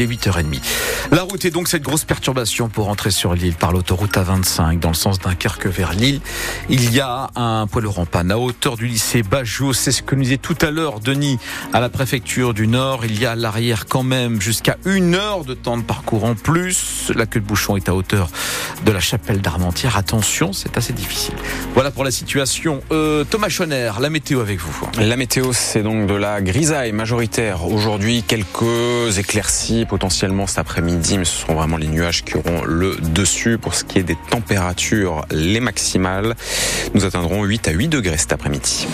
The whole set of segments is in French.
Il est 8h30. La route est donc cette grosse perturbation pour entrer sur l'île par l'autoroute A25 dans le sens d'un Dunkerque vers Lille. Il y a un lourd en panne à hauteur du lycée Bajou. C'est ce que nous disait tout à l'heure Denis à la préfecture du Nord. Il y a à l'arrière quand même jusqu'à une heure de temps de parcours en plus. La queue de bouchon est à hauteur de la chapelle d'Armentières. Attention, c'est assez difficile. Voilà pour la situation. Euh, Thomas Schoner, la météo avec vous. La météo, c'est donc de la grisaille majoritaire. Aujourd'hui, quelques éclaircies potentiellement cet après-midi mais ce seront vraiment les nuages qui auront le dessus. Pour ce qui est des températures, les maximales, nous atteindrons 8 à 8 degrés cet après-midi.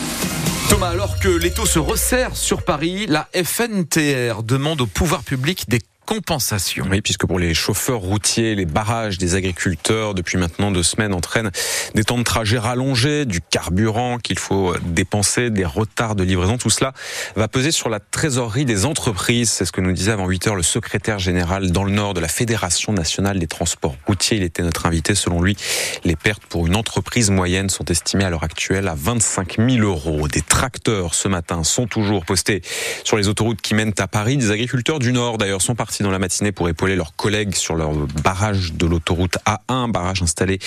Thomas, alors que l'étau se resserre sur Paris, la FNTR demande au pouvoir public des compensation. Oui, puisque pour les chauffeurs routiers, les barrages des agriculteurs depuis maintenant deux semaines entraînent des temps de trajet rallongés, du carburant qu'il faut dépenser, des retards de livraison. Tout cela va peser sur la trésorerie des entreprises. C'est ce que nous disait avant 8 heures le secrétaire général dans le Nord de la Fédération nationale des transports routiers. Il était notre invité. Selon lui, les pertes pour une entreprise moyenne sont estimées à l'heure actuelle à 25 000 euros. Des tracteurs ce matin sont toujours postés sur les autoroutes qui mènent à Paris. Des agriculteurs du Nord d'ailleurs sont partis dans la matinée pour épauler leurs collègues sur leur barrage de l'autoroute A1, barrage installé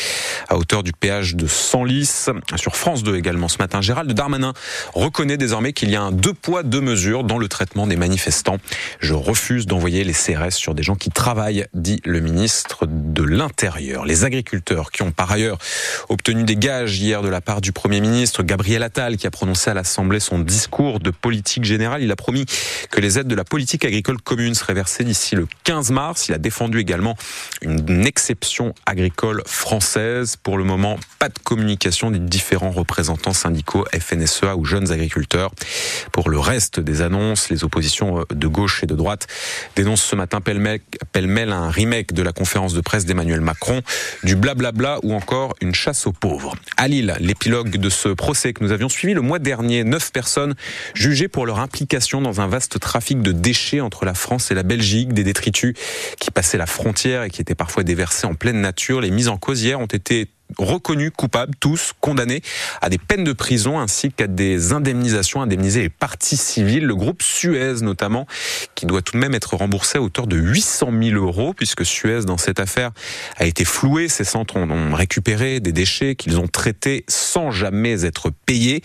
à hauteur du péage de Senlis. Sur France 2 également ce matin, Gérald Darmanin reconnaît désormais qu'il y a un deux poids deux mesures dans le traitement des manifestants. Je refuse d'envoyer les CRS sur des gens qui travaillent, dit le ministre de l'Intérieur. Les agriculteurs qui ont par ailleurs obtenu des gages hier de la part du Premier ministre Gabriel Attal qui a prononcé à l'Assemblée son discours de politique générale. Il a promis que les aides de la politique agricole commune seraient versées d'ici le 15 mars. Il a défendu également une exception agricole française. Pour le moment, pas de communication des différents représentants syndicaux FNSEA ou jeunes agriculteurs. Pour le reste des annonces, les oppositions de gauche et de droite dénoncent ce matin pêle-mêle un remake de la conférence de presse d'Emmanuel Macron, du blablabla ou encore une chasse aux pauvres. À Lille, l'épilogue de ce procès que nous avions suivi le mois dernier, neuf personnes jugées pour leur implication dans un vaste trafic de déchets entre la France et la Belgique, des détritus qui passaient la frontière et qui étaient parfois déversés en pleine nature. Les mises en cause hier ont été reconnus coupables, tous condamnés à des peines de prison ainsi qu'à des indemnisations, indemniser les parties civiles. Le groupe Suez notamment, qui doit tout de même être remboursé à hauteur de 800 000 euros, puisque Suez, dans cette affaire, a été floué. Ces centres ont récupéré des déchets qu'ils ont traités sans jamais être payés.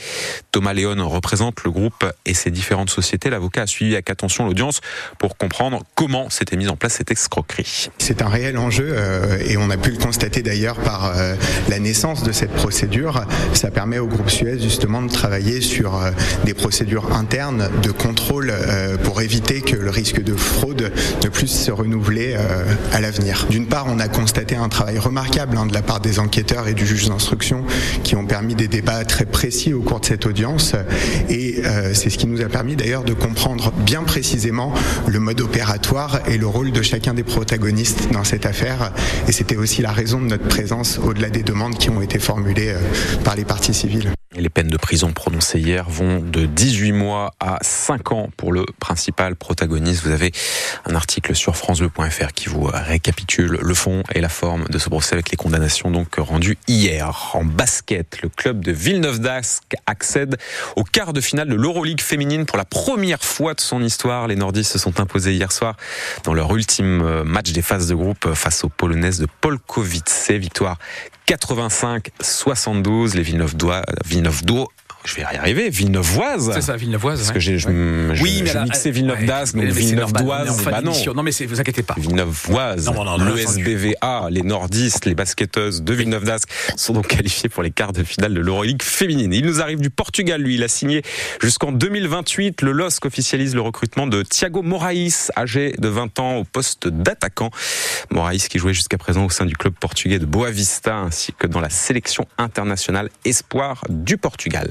Thomas Léon représente le groupe et ses différentes sociétés. L'avocat a suivi avec attention l'audience pour comprendre comment s'était mise en place cette escroquerie. C'est un réel enjeu euh, et on a pu le constater d'ailleurs par euh, la naissance de cette procédure, ça permet au groupe Suez justement de travailler sur euh, des procédures internes de contrôle euh, pour éviter que le risque de fraude ne puisse se renouveler euh, à l'avenir. D'une part, on a constaté un travail remarquable hein, de la part des enquêteurs et du juge d'instruction qui ont permis des débats très précis au cours de cette audience et c'est ce qui nous a permis d'ailleurs de comprendre bien précisément le mode opératoire et le rôle de chacun des protagonistes dans cette affaire et c'était aussi la raison de notre présence au-delà des demandes qui ont été formulées euh, par les parties civiles. Les peines de prison prononcées hier vont de 18 mois à 5 ans pour le principal protagoniste. Vous avez un article sur francebleu.fr qui vous récapitule le fond et la forme de ce procès avec les condamnations donc rendues hier. En basket, le club de Villeneuve d'Ascq accède au quart de finale de l'Euroleague féminine pour la première fois de son histoire. Les Nordistes se sont imposés hier soir dans leur ultime match des phases de groupe face aux Polonaises de Polkowice. Victoire 85-72. Les Villeneuve d'Oie je vais y arriver, Villeneuvoise. C'est ça, Villeneuvoise. Parce que j'ai, je, oui, je, mais je mixais Villeneuve d'Ascq, donc Villeneuve d'Oise. Bah non. non, mais vous inquiétez pas. Villeneuvoise. Le SBVA, les nordistes, les basketteuses de Villeneuve d'Ascq sont donc qualifiés pour les quarts de finale de l'Euroleague féminine. Il nous arrive du Portugal, lui. Il a signé jusqu'en 2028. Le LOSC officialise le recrutement de Thiago Moraes, âgé de 20 ans au poste d'attaquant. Moraes qui jouait jusqu'à présent au sein du club portugais de Boa Vista ainsi que dans la sélection internationale espoir du Portugal.